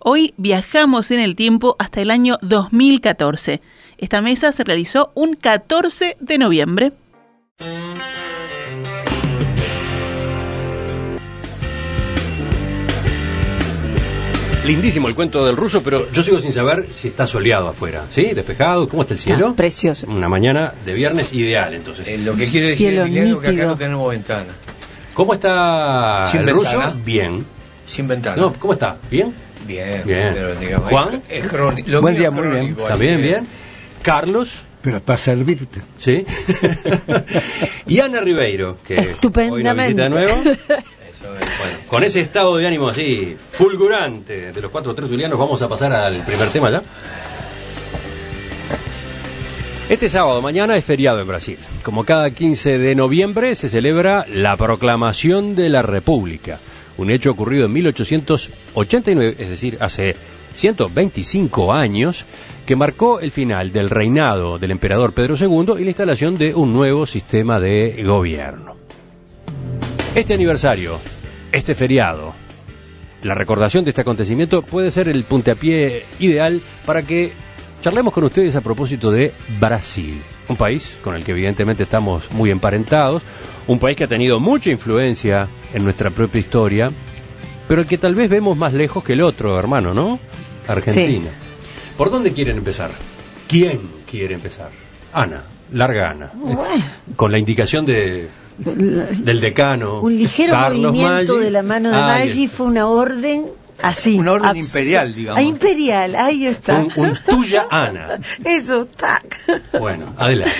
Hoy viajamos en el tiempo hasta el año 2014. Esta mesa se realizó un 14 de noviembre. Lindísimo el cuento del ruso, pero yo sigo sin saber si está soleado afuera. ¿Sí? ¿Despejado? ¿Cómo está el cielo? Ah, precioso. Una mañana de viernes ideal, entonces. Eh, lo que quiere decir Cielo Emiliano que acá no tenemos ventana. ¿Cómo está Sin el ruso? ventana. Bien. Sin ventana. No, ¿Cómo está? ¿Bien? Bien, Bien. pero digamos, Juan. Es, es crónico. Lo Buen día, muy bien. ¿Está bien? Bien. Carlos. Pero para servirte. ¿Sí? y Ana Ribeiro, que hoy nos Estupendamente. visita de nuevo. Eso es. Bueno, con ese estado de ánimo así fulgurante de los cuatro tertulianos, vamos a pasar al primer tema ya. Este sábado, mañana, es feriado en Brasil. Como cada 15 de noviembre se celebra la proclamación de la República, un hecho ocurrido en 1889, es decir, hace 125 años, que marcó el final del reinado del emperador Pedro II y la instalación de un nuevo sistema de gobierno. Este aniversario, este feriado, la recordación de este acontecimiento puede ser el puntapié ideal para que charlemos con ustedes a propósito de Brasil, un país con el que evidentemente estamos muy emparentados, un país que ha tenido mucha influencia en nuestra propia historia, pero el que tal vez vemos más lejos que el otro, hermano, ¿no? Argentina. ¿Por dónde quieren empezar? ¿Quién quiere empezar? Ana, larga Ana. Bueno. Con la indicación de, del decano. Un ligero Carlos movimiento Maggi. de la mano de Maggi fue una orden así. Una orden imperial, digamos. Ah, imperial, ahí está. Un, un tuya Ana. Eso, tac. Bueno, adelante.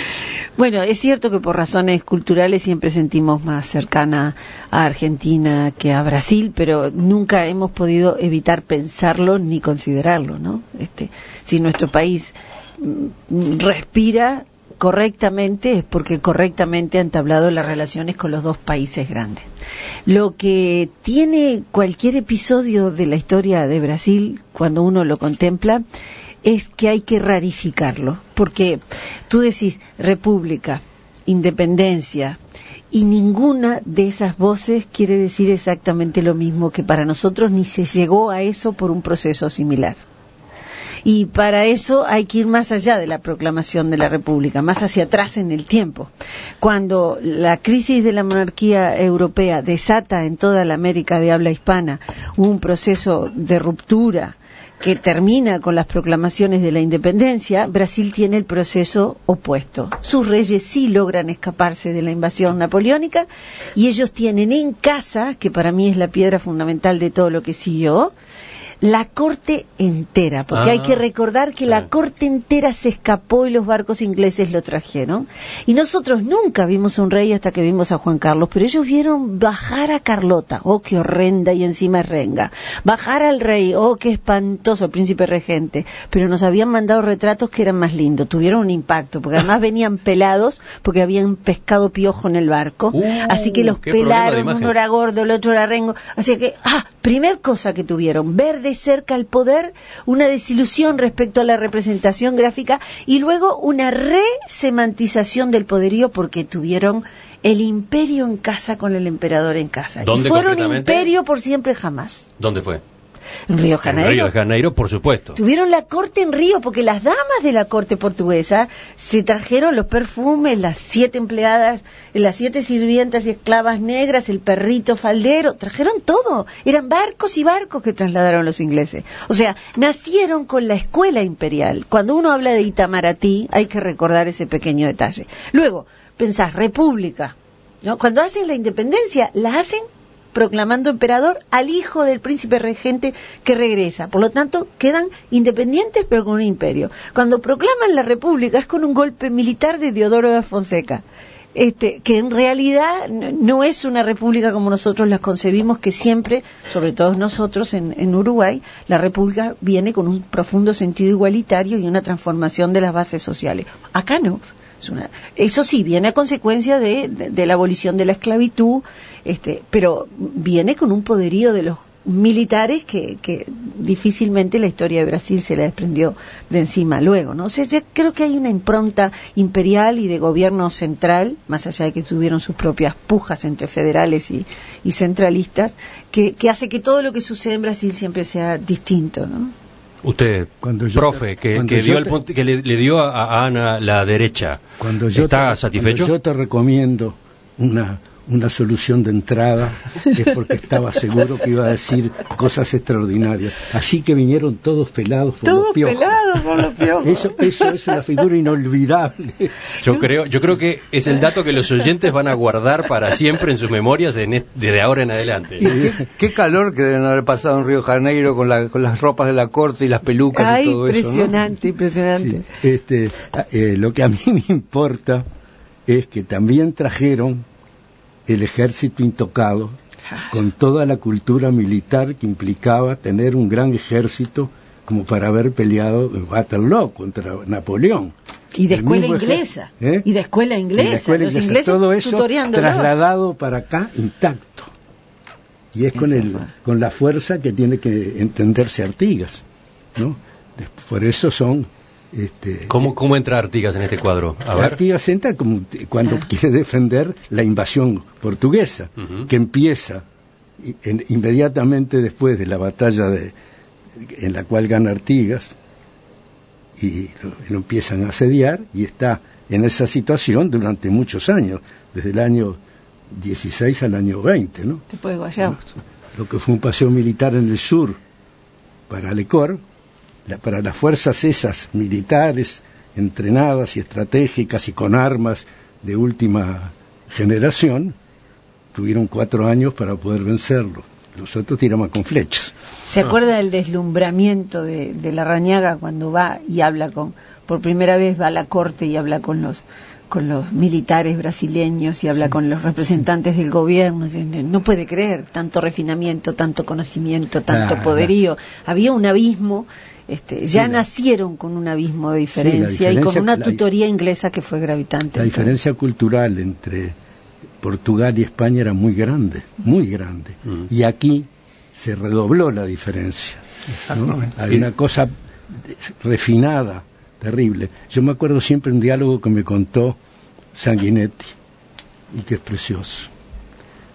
Bueno, es cierto que por razones culturales siempre sentimos más cercana a Argentina que a Brasil, pero nunca hemos podido evitar pensarlo ni considerarlo, ¿no? Este, si nuestro país mm, respira correctamente es porque correctamente ha entablado las relaciones con los dos países grandes. Lo que tiene cualquier episodio de la historia de Brasil, cuando uno lo contempla, es que hay que rarificarlo, porque tú decís república, independencia, y ninguna de esas voces quiere decir exactamente lo mismo que para nosotros ni se llegó a eso por un proceso similar. Y para eso hay que ir más allá de la proclamación de la República, más hacia atrás en el tiempo. Cuando la crisis de la monarquía europea desata en toda la América de habla hispana un proceso de ruptura que termina con las proclamaciones de la independencia, Brasil tiene el proceso opuesto. Sus reyes sí logran escaparse de la invasión napoleónica y ellos tienen en casa, que para mí es la piedra fundamental de todo lo que siguió, la corte entera, porque Ah, hay que recordar que sí. la corte entera se escapó y los barcos ingleses lo trajeron. Y nosotros nunca vimos a un rey hasta que vimos a Juan Carlos, pero ellos vieron bajar a Carlota, oh, qué horrenda y encima es renga. Bajar al rey, oh, qué espantoso, el príncipe regente. Pero nos habían mandado retratos que eran más lindos, tuvieron un impacto, porque además venían pelados, porque habían pescado piojo en el barco. Uh, así que los pelaron, uno era gordo, el otro era rengo. Así que, ah, primer cosa que tuvieron, ver de cerca el poder, una desilusión respecto a la representación gráfica y luego una resemantización del poderío porque tuvieron el imperio en casa con el emperador en casa. ¿Dónde y fueron imperio por siempre jamás. ¿Dónde fue? En Río En Janeiro. Río de Janeiro, por supuesto. Tuvieron la corte en Río porque las damas de la corte portuguesa se trajeron los perfumes, las siete empleadas, las siete sirvientas y esclavas negras, el perrito faldero, trajeron todo. Eran barcos y barcos que trasladaron los ingleses. O sea, nacieron con la escuela imperial. Cuando uno habla de Itamaraty hay que recordar ese pequeño detalle. Luego, pensás, república. ¿no? Cuando hacen la independencia, la hacen proclamando emperador al hijo del príncipe regente que regresa. Por lo tanto, quedan independientes pero con un imperio. Cuando proclaman la república es con un golpe militar de Diodoro de Fonseca. este, que en realidad no es una república como nosotros la concebimos, que siempre, sobre todo nosotros en, en Uruguay, la república viene con un profundo sentido igualitario y una transformación de las bases sociales. Acá no. Es una- eso sí, viene a consecuencia de, la abolición de la esclavitud, este, pero viene con un poderío de los militares que, que difícilmente la historia de Brasil se le desprendió de encima luego, ¿no? O sea, creo que hay una impronta imperial y de gobierno central, más allá de que tuvieron sus propias pujas entre federales y, y centralistas, que, que hace que todo lo que sucede en Brasil siempre sea distinto, ¿no? Usted, Cuando yo profe, que, cuando que yo dio el te- punto- que le, le dio a, a Ana la derecha, Cuando yo ¿está te, satisfecho? cuando yo te recomiendo una, una solución de entrada es porque estaba seguro que iba a decir cosas extraordinarias. Así que vinieron todos pelados por los Todos piojos. pelados por los piojos. Eso, eso es una figura inolvidable. Yo creo, yo creo que es el dato que los oyentes van a guardar para siempre en sus memorias en desde ahora en adelante. Qué, qué calor que deben haber pasado en Río de Janeiro con, la- con las ropas de la corte y las pelucas Ay, y todo eso. ¿no? impresionante, impresionante. Sí, este, eh, lo que a mí me importa es que también trajeron el ejército intocado con toda la cultura militar que implicaba tener un gran ejército como para haber peleado en Waterloo contra Napoleón. Y de El escuela inglesa. ¿Eh? Y de escuela Y inglesa. la escuela los inglesa, ingleses todo eso trasladado para acá intacto. Y es con, el, con la fuerza que tiene que entenderse Artigas. ¿no? Por eso son... Este, ¿Cómo, ¿Cómo entra Artigas en este cuadro? A ver. Artigas entra como cuando Ah. quiere defender la invasión portuguesa, que empieza en- inmediatamente después de la batalla de, en la cual gana Artigas y lo, lo empiezan a asediar y está en esa situación durante muchos años, desde el año 16 al año 20, ¿no? Después de Guayabo. lo que fue un paseo militar en el sur para Lecor, la- para las fuerzas esas militares entrenadas y estratégicas y con armas de última generación, tuvieron cuatro años para poder vencerlo. Los otros con flechas. ¿Se acuerda del deslumbramiento de, de la Rañaga cuando va y habla con, por primera vez va a la corte y habla con los con los militares brasileños y habla con los representantes del gobierno? No puede creer tanto refinamiento, tanto conocimiento, tanto Ah, poderío. Había un abismo, este, ya Sí, nacieron con un abismo de diferencia, y con una la- tutoría inglesa que fue gravitante. La diferencia cultural entre Portugal y España era muy grande, muy grande. Mm. Y aquí se redobló la diferencia. Hay una cosa refinada, terrible. Yo me acuerdo siempre un diálogo que me contó Sanguinetti, y que es precioso,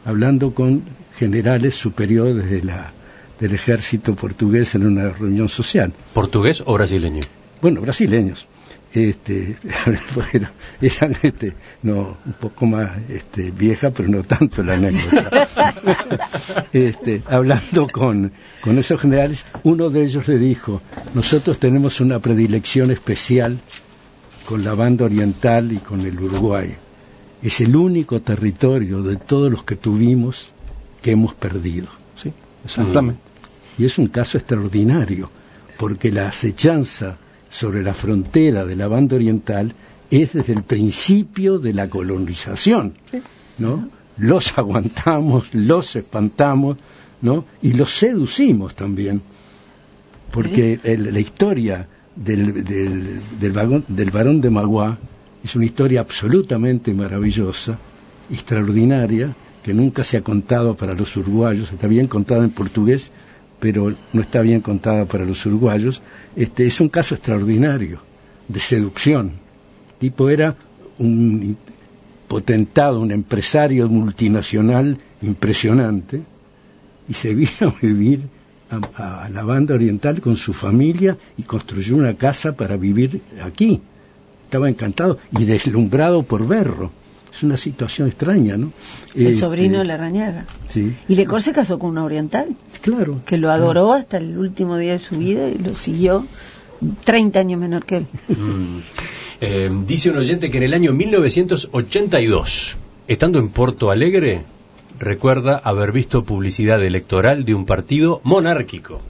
hablando con generales superiores de la, del ejército portugués en una reunión social ¿Portugués o brasileño? bueno, brasileños, este, bueno, eran, este, no, un poco más, este, vieja, pero no tanto la anécdota. este, hablando con, con esos generales, uno de ellos le dijo, nosotros tenemos una predilección especial con la banda oriental y con el Uruguay. Es el único territorio de todos los que tuvimos que hemos perdido. Sí, exactamente. Y es un caso extraordinario, porque la acechanza sobre la frontera de la banda oriental es desde el principio de la colonización, ¿no? Los aguantamos, los espantamos, ¿no? Y los seducimos también, porque el- la historia del, del, del, vagón- del varón de Magua es una historia absolutamente maravillosa, extraordinaria, que nunca se ha contado para los uruguayos, está bien contada en portugués, pero no está bien contada para los uruguayos. Este es un caso extraordinario de seducción. Tipo era un potentado, un empresario multinacional impresionante y se vino a vivir a, a la banda oriental con su familia y construyó una casa para vivir aquí. Estaba encantado y deslumbrado por verlo. Es una situación extraña, ¿no? El Este, sobrino de la Rañaga. Sí, Y Lecor se casó con una oriental, claro. que lo adoró hasta el último día de su vida y lo siguió 30 años menor que él. Mm. Eh, dice un oyente que en el año 1982, estando en Porto Alegre, recuerda haber visto publicidad electoral de un partido monárquico.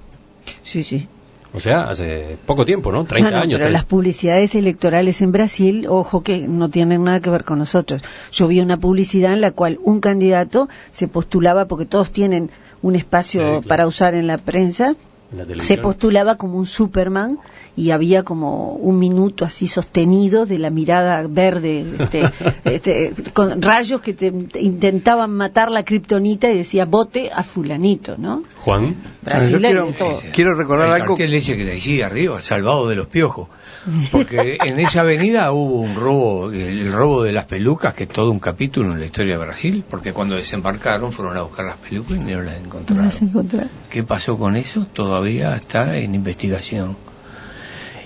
Sí, sí. O sea, hace poco tiempo, ¿no? 30 No, no, años. pero 30. las publicidades electorales en Brasil, ojo que no tienen nada que ver con nosotros. Yo vi una publicidad en la cual un candidato se postulaba, porque todos tienen un espacio Sí, claro. para usar en la prensa, En la se postulaba como un Superman y había como un minuto así sostenido de la mirada verde, este, este, con rayos que te, te intentaban matar la kriptonita y decía vote a fulanito, ¿no? Juan. Brasil yo hay quiero- de todo. Quiero recordar el algo. que decía arriba, salvado de los piojos. Porque en esa avenida hubo un robo, el robo de las pelucas, que es todo un capítulo en la historia de Brasil, porque cuando desembarcaron fueron a buscar las pelucas y no las No encontraron. las encontré. ¿Qué pasó con eso? Todavía está en investigación.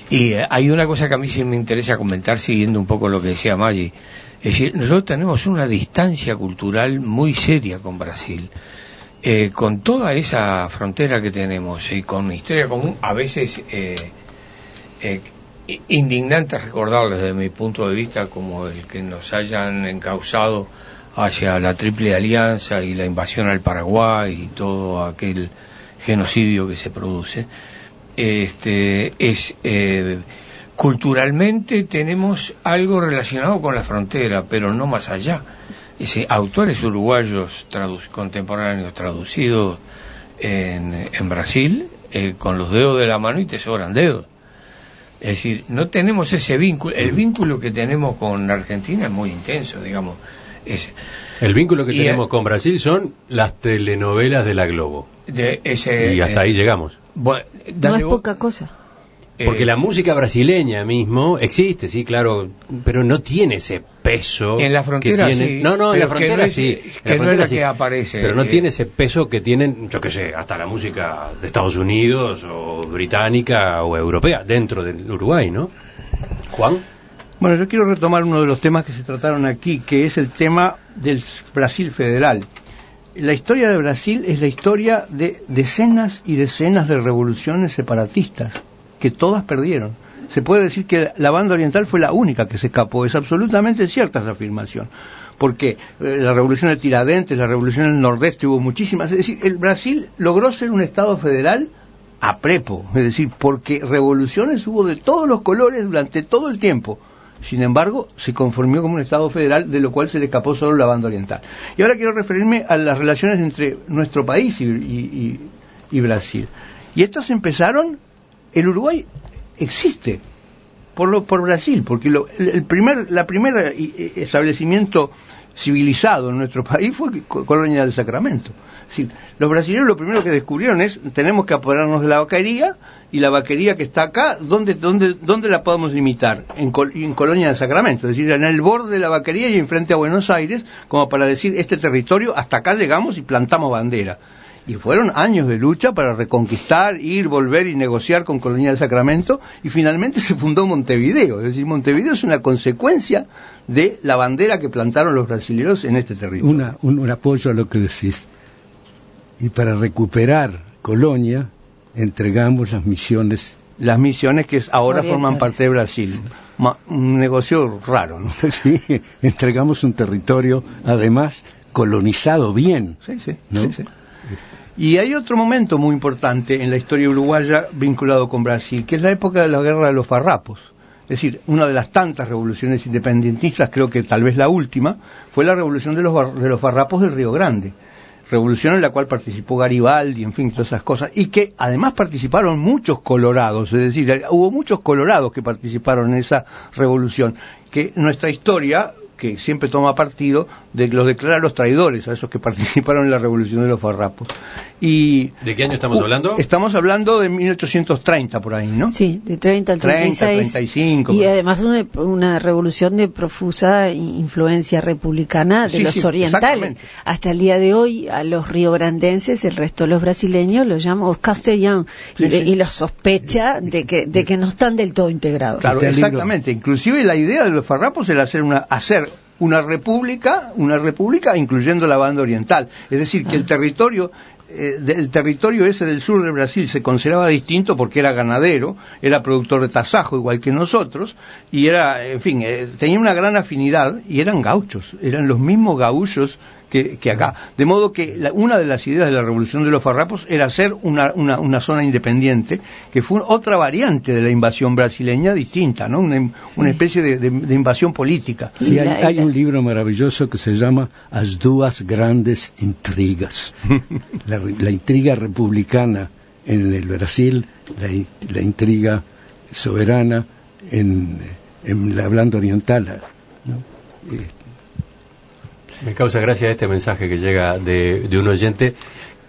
Y eh, hay una cosa que a mí sí me interesa comentar siguiendo un poco lo que decía Maggi. Es decir, nosotros tenemos una distancia cultural muy seria con Brasil. Eh, con toda esa frontera que tenemos y con historia común, a veces eh, eh, indignante recordar desde mi punto de vista como el que nos hayan encausado hacia la Triple Alianza y la invasión al Paraguay y todo aquel genocidio que se produce. Este es eh, culturalmente tenemos algo relacionado con la frontera, pero no más allá. Es autores uruguayos tradu- contemporáneos traducidos en, en Brasil eh, con los dedos de la mano y te sobran dedos. Es decir, no tenemos ese vínculo. El vínculo que tenemos con Argentina es muy intenso, digamos. Es El vínculo que Y, tenemos con Brasil son las telenovelas de la Globo. De ese. y hasta eh, ahí llegamos. bueno, No es poca cosa. eh, Porque la música brasileña mismo existe, sí, claro, pero no tiene ese peso. En la frontera que tiene... sí, No, no, en la frontera no es- sí. que no es la que aparece, Pero no eh. tiene ese peso que tienen, yo qué sé, hasta la música de Estados Unidos o británica o europea dentro del Uruguay, ¿no? Juan. Bueno, yo quiero retomar uno de los temas que se trataron aquí, que es el tema del Brasil federal. La historia de Brasil es la historia de decenas y decenas de revoluciones separatistas, que todas perdieron. Se puede decir que la banda oriental fue la única que se escapó. Es absolutamente cierta esa afirmación. Porque eh, la revolución de Tiradentes, la revolución del Nordeste, hubo muchísimas. Es decir, el Brasil logró ser un Estado federal a prepo, es decir, porque revoluciones hubo de todos los colores durante todo el tiempo. Sin embargo, se conformó como un Estado federal, de lo cual se le escapó solo la banda oriental. Y ahora quiero referirme a las relaciones entre nuestro país y, y- Brasil. Y estas empezaron, el Uruguay existe por, lo, por Brasil, porque lo- el, primer, la primera i- establecimiento civilizado en nuestro país fue co- Colonia del Sacramento. Decir, los brasileños lo primero que descubrieron es tenemos que apoderarnos de la vaquería y la vaquería que está acá, ¿dónde, dónde, dónde la podemos limitar? En, Col- en Colonia del Sacramento, es decir, en el borde de la vaquería y enfrente a Buenos Aires, como para decir, este territorio, hasta acá llegamos y plantamos bandera. Y fueron años de lucha para reconquistar, ir, volver y negociar con Colonia del Sacramento, y finalmente se fundó Montevideo. Es decir, Montevideo es una consecuencia de la bandera que plantaron los brasileños en este territorio. Una- un, un apoyo a lo que decís. Y para recuperar Colonia, entregamos las misiones. Las misiones que ahora Orientales. forman parte de Brasil. Ma- un negocio raro, ¿no? Sí, entregamos un territorio, además, colonizado bien. Sí, sí, ¿No? sí, sí. Y hay otro momento muy importante en la historia uruguaya vinculado con Brasil, que es la época de la guerra de los farrapos. Es decir, una de las tantas revoluciones independentistas, creo que tal vez la última, fue la revolución de los, de los farrapos del Río Grande. Revolución en la cual participó Garibaldi, en fin, todas esas cosas. Y que además participaron muchos colorados, es decir, hubo muchos colorados que participaron en esa revolución. Que nuestra historia que siempre toma partido de los declara los traidores a esos que participaron en la revolución de los farrapos. Y ¿De qué año estamos Uh, hablando? Estamos hablando de 1830 por ahí, ¿no? Sí, de 30 al 30, 36. 35, Y además una, una revolución de profusa influencia republicana de Sí, los sí, orientales. exactamente. Hasta el día de hoy, a los riograndenses, el resto de los brasileños los llaman los castellanos Sí, y, sí. y los sospecha de que, de que no están del todo integrados. Claro, libro. exactamente. Inclusive la idea de los farrapos era hacer una, hacer una república, una república incluyendo la banda oriental. Es decir, que el territorio eh, del territorio ese del sur de Brasil se consideraba distinto porque era ganadero, era productor de tasajo igual que nosotros, y era, en fin, eh, tenía una gran afinidad y eran gauchos, eran los mismos gaullos que, que acá. De modo que la- una de las ideas de la revolución de los farrapos era hacer una, una, una zona independiente, que fue otra variante de la invasión brasileña distinta, ¿no? Una, una especie de, de- de invasión política. Sí, hay, hay un libro maravilloso que se llama As duas grandes intrigas. la, la intriga republicana en el Brasil, la, in- la intriga soberana en, en la Blanda Oriental. ¿no? Eh, Me causa gracia este mensaje que llega de, de un oyente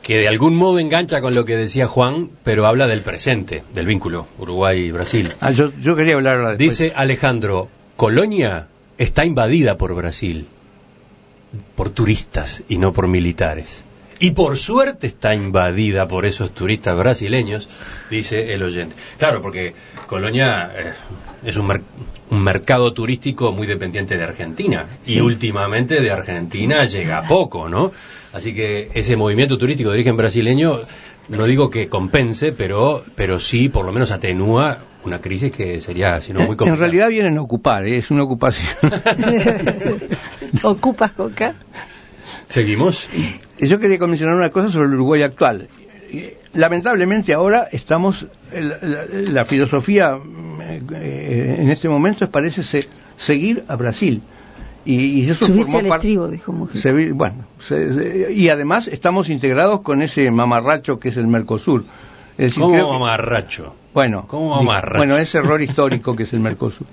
que de algún modo engancha con lo que decía Juan, pero habla del presente, del vínculo Uruguay-Brasil. Ah, yo, yo quería hablar ahora. Dice Alejandro, Colonia está invadida por Brasil, por turistas y no por militares. Y por suerte está invadida por esos turistas brasileños, dice el oyente. Claro, porque Colonia eh, es un, mer- un mercado turístico muy dependiente de Argentina. Y últimamente de Argentina llega poco, ¿no? Así que ese movimiento turístico de origen brasileño, no digo que compense, pero, pero sí por lo menos atenúa una crisis que sería, si no, muy complicada. En realidad vienen a ocupar, ¿eh? es una ocupación. ¿Ocupas coca? ¿Seguimos? Yo quería mencionar una cosa sobre el Uruguay actual. Lamentablemente ahora estamos, la, la- la filosofía eh, en este momento es, parece se- seguir a Brasil. Y, y eso Subirse formó al estribo, dijo Mujica. se- bueno, se- se- y además estamos integrados con ese mamarracho que es el Mercosur. Es decir, creo ¿Cómo que- mamarracho? Bueno, ¿Cómo bueno, ese error histórico que es el Mercosur.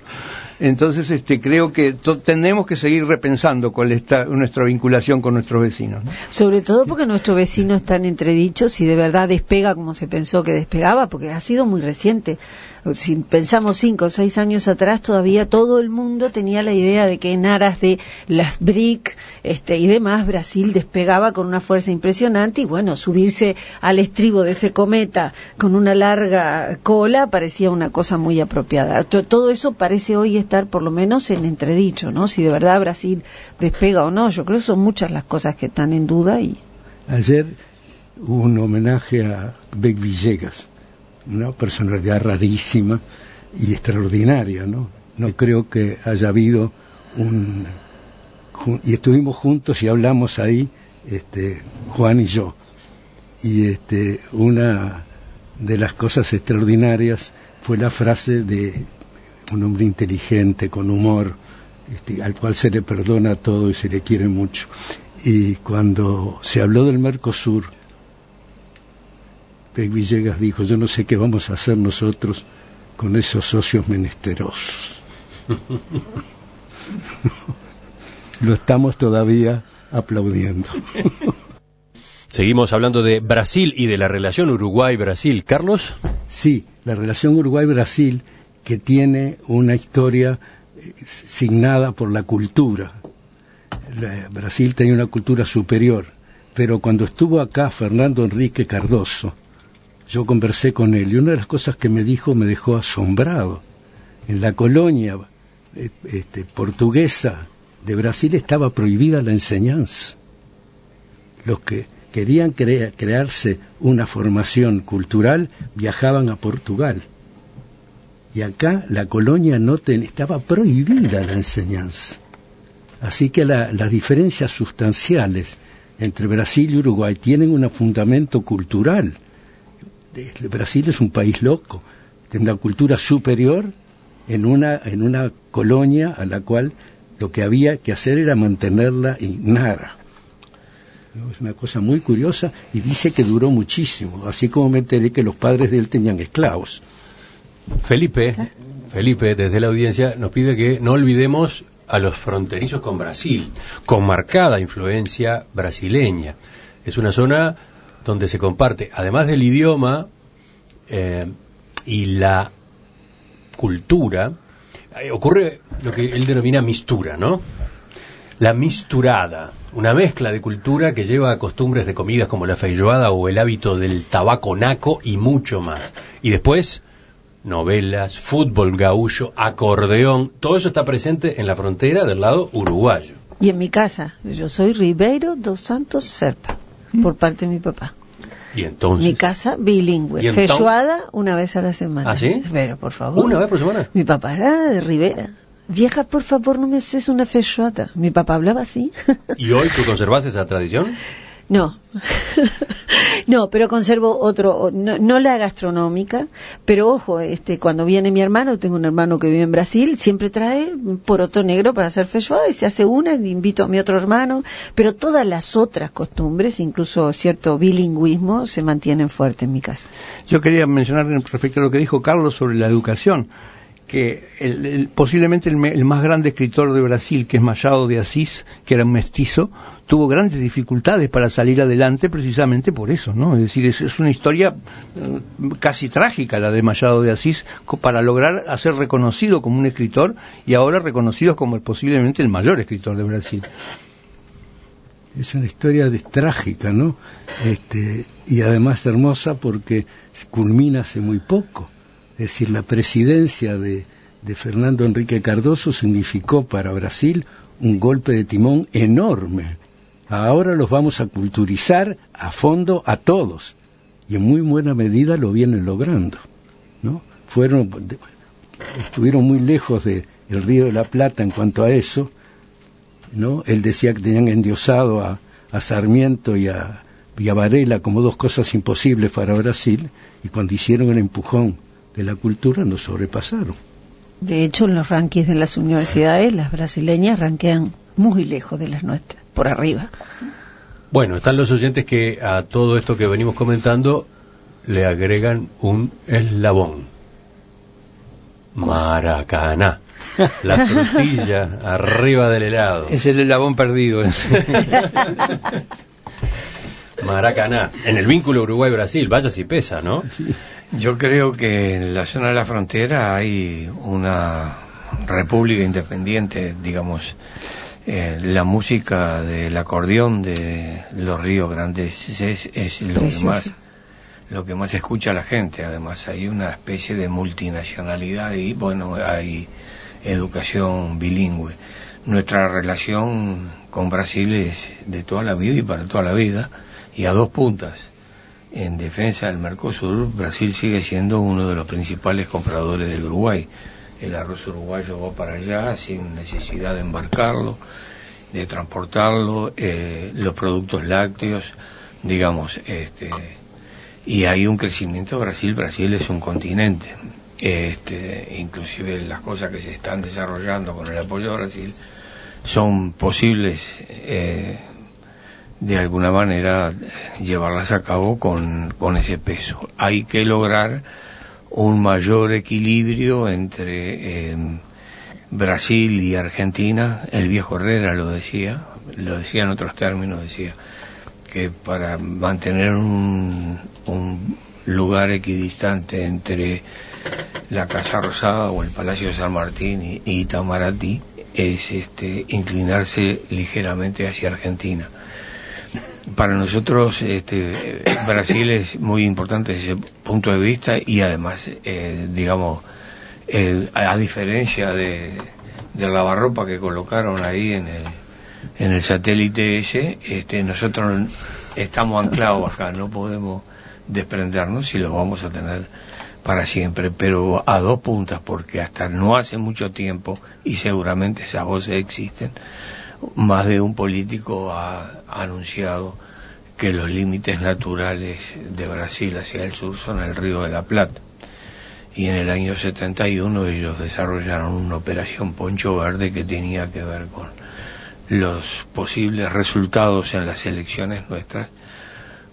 Entonces, este, creo que tenemos que seguir repensando cuál está nuestra vinculación con nuestros vecinos. ¿no? Sobre todo porque nuestros vecinos están entredichos si de verdad despega como se pensó que despegaba, porque ha sido muy reciente. Si pensamos cinco o seis años atrás, todavía todo el mundo tenía la idea de que en aras de las BRIC este, y demás, Brasil despegaba con una fuerza impresionante y bueno, subirse al estribo de ese cometa con una larga cola parecía una cosa muy apropiada. To- Todo eso parece hoy estar por lo menos en entredicho, ¿no? Si de verdad Brasil despega o no, yo creo que son muchas las cosas que están en duda y Ayer hubo un homenaje a Beck Villegas, una personalidad rarísima y extraordinaria, ¿no? No creo que haya habido un... Y estuvimos juntos y hablamos ahí, este, Juan y yo. Y este, una de las cosas extraordinarias fue la frase de un hombre inteligente, con humor, este, al cual se le perdona todo y se le quiere mucho. Y cuando se habló del Mercosur, Villegas dijo, yo no sé qué vamos a hacer nosotros con esos socios menesterosos. Lo estamos todavía aplaudiendo. Seguimos hablando de Brasil y de la relación Uruguay-Brasil. Carlos, Sí, la relación Uruguay-Brasil que tiene una historia eh, signada por la cultura. Brasil tenía una cultura superior, pero cuando estuvo acá Fernando Enrique Cardoso, yo conversé con él y una de las cosas que me dijo me dejó asombrado. En la colonia eh, este, portuguesa de Brasil estaba prohibida la enseñanza. Los que querían crea- crearse una formación cultural viajaban a Portugal. Y acá la colonia no ten- estaba prohibida la enseñanza. Así que la- las diferencias sustanciales entre Brasil y Uruguay tienen un fundamento cultural. De- Brasil es un país loco, tiene una cultura superior en una, en una colonia a la cual lo que había que hacer era mantenerla ignara. Es una cosa muy curiosa y dice que duró muchísimo, así como me enteré que los padres de él tenían esclavos. Felipe, Felipe, desde la audiencia, nos pide que no olvidemos a los fronterizos con Brasil, con marcada influencia brasileña. Es una zona donde se comparte, además del idioma eh, y la cultura, eh, ocurre lo que él denomina mistura, ¿no? La misturada, una mezcla de cultura que lleva a costumbres de comidas como la feijoada o el hábito del tabaco naco y mucho más. Y después, novelas, fútbol gaullo, acordeón, todo eso está presente en la frontera del lado uruguayo. Y en mi casa, yo soy Ribeiro dos Santos Serpa, por parte de mi papá. Y entonces, Mi casa bilingüe, feijoada una vez a la semana. ¿Ah, sí? Pero, por favor. ¿una vez por semana? Mi papá era de Rivera. vieja, por favor, no me haces una feijoada. Mi papá hablaba así. ¿Y hoy tú conservas esa tradición? No, no, pero conservo otro, no, no, la gastronómica, pero ojo, este, cuando viene mi hermano, tengo un hermano que vive en Brasil, siempre trae poroto negro para hacer feijoada y se hace una, invito a mi otro hermano, pero todas las otras costumbres, incluso cierto bilingüismo, se mantienen fuertes en mi casa. Yo quería mencionar respecto a lo que dijo Carlos sobre la educación que el, posiblemente el, más grande escritor de Brasil, que es Machado de Asís, que era un mestizo, tuvo grandes dificultades para salir adelante precisamente por eso, ¿no? Es decir, es, una historia eh, casi trágica la de Machado de Asís para lograr hacer reconocido como un escritor y ahora reconocido como posiblemente el mayor escritor de Brasil. Es una historia trágica, ¿no? Este, y además hermosa porque culmina hace muy poco es decir, la presidencia de, Fernando Enrique Cardoso significó para Brasil un golpe de timón enorme. Ahora los vamos a culturizar a fondo a todos y en muy buena medida lo vienen logrando. ¿no? Fueron, estuvieron muy lejos del Río de la Plata en cuanto a eso. ¿no? Él decía que tenían endiosado a, Sarmiento y a, y a Varela como dos cosas imposibles para Brasil y cuando hicieron el empujón de la cultura nos sobrepasaron. De hecho, en los rankings de las universidades, las brasileñas ranquean muy lejos de las nuestras, por arriba. Bueno, están los oyentes que a todo esto que venimos comentando le agregan un eslabón. Maracaná. La frutilla arriba del helado. Es el eslabón perdido. Maracaná. En el vínculo Uruguay-Brasil, vaya si pesa, ¿no? Sí. Yo creo que en la zona de la frontera hay una república independiente, digamos. Eh, la música del acordeón de los ríos grandes es, lo que más lo que más escucha la gente además hay una especie de multinacionalidad y bueno hay educación bilingüe nuestra relación con Brasil es de toda la vida y para toda la vida y a dos puntas en defensa del Mercosur, Brasil sigue siendo uno de los principales compradores del Uruguay. El arroz uruguayo va para allá sin necesidad de embarcarlo, de transportarlo, eh, los productos lácteos, digamos, este, y hay un crecimiento Brasil. Brasil es un continente. Este, inclusive las cosas que se están desarrollando con el apoyo de Brasil son posibles eh, de alguna manera llevarlas a cabo con, con ese peso. Hay que lograr un mayor equilibrio entre em, Brasil y Argentina. El viejo Herrera lo decía, lo decía en otros términos, decía que para mantener un, un lugar equidistante entre la Casa Rosada o el Palacio de San Martín y, y es este, inclinarse ligeramente hacia Argentina para nosotros este, Brasil es muy importante desde ese punto de vista y además, eh, digamos, a diferencia de, la lavarropa que colocaron ahí en el, en el satélite ese, este, nosotros estamos anclados acá, no podemos desprendernos y lo vamos a tener para siempre, pero a dos puntas, porque hasta no hace mucho tiempo, y seguramente esas voces existen, más de un político ha anunciado que los límites naturales de Brasil hacia el sur son el río de la Plata. Y en el año 71 ellos desarrollaron una operación Poncho Verde que tenía que ver con los posibles resultados en las elecciones nuestras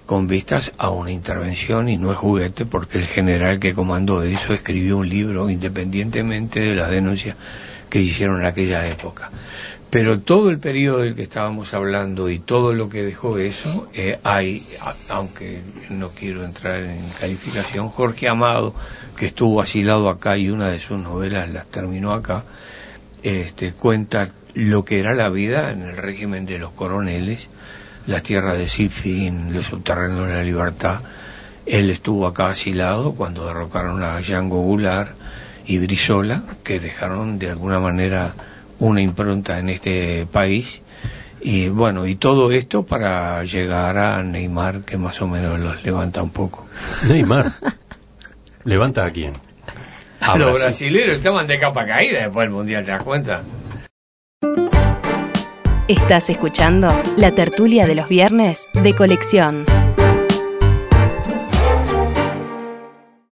con vistas a una intervención y no es juguete porque el general que comandó eso escribió un libro independientemente de las denuncias que hicieron en aquella época. Pero todo el periodo del que estábamos hablando y todo lo que dejó eso, eh, hay, aunque no quiero entrar en calificación, Jorge Amado, que estuvo asilado acá y una de sus novelas las terminó acá, este, cuenta lo que era la vida en el régimen de los coroneles, las tierras de Sifin, los subterráneos de la libertad. Él estuvo acá asilado cuando derrocaron a Django Goulart y Brizola, que dejaron de alguna manera una impronta en este país y bueno, y todo esto para llegar a Neymar que más o menos los levanta un poco. Neymar. ¿Levanta a quién? a Los Brasil. brasileños estaban de capa caída después del mundial, ¿te das cuenta? Estás escuchando la tertulia de los viernes de colección.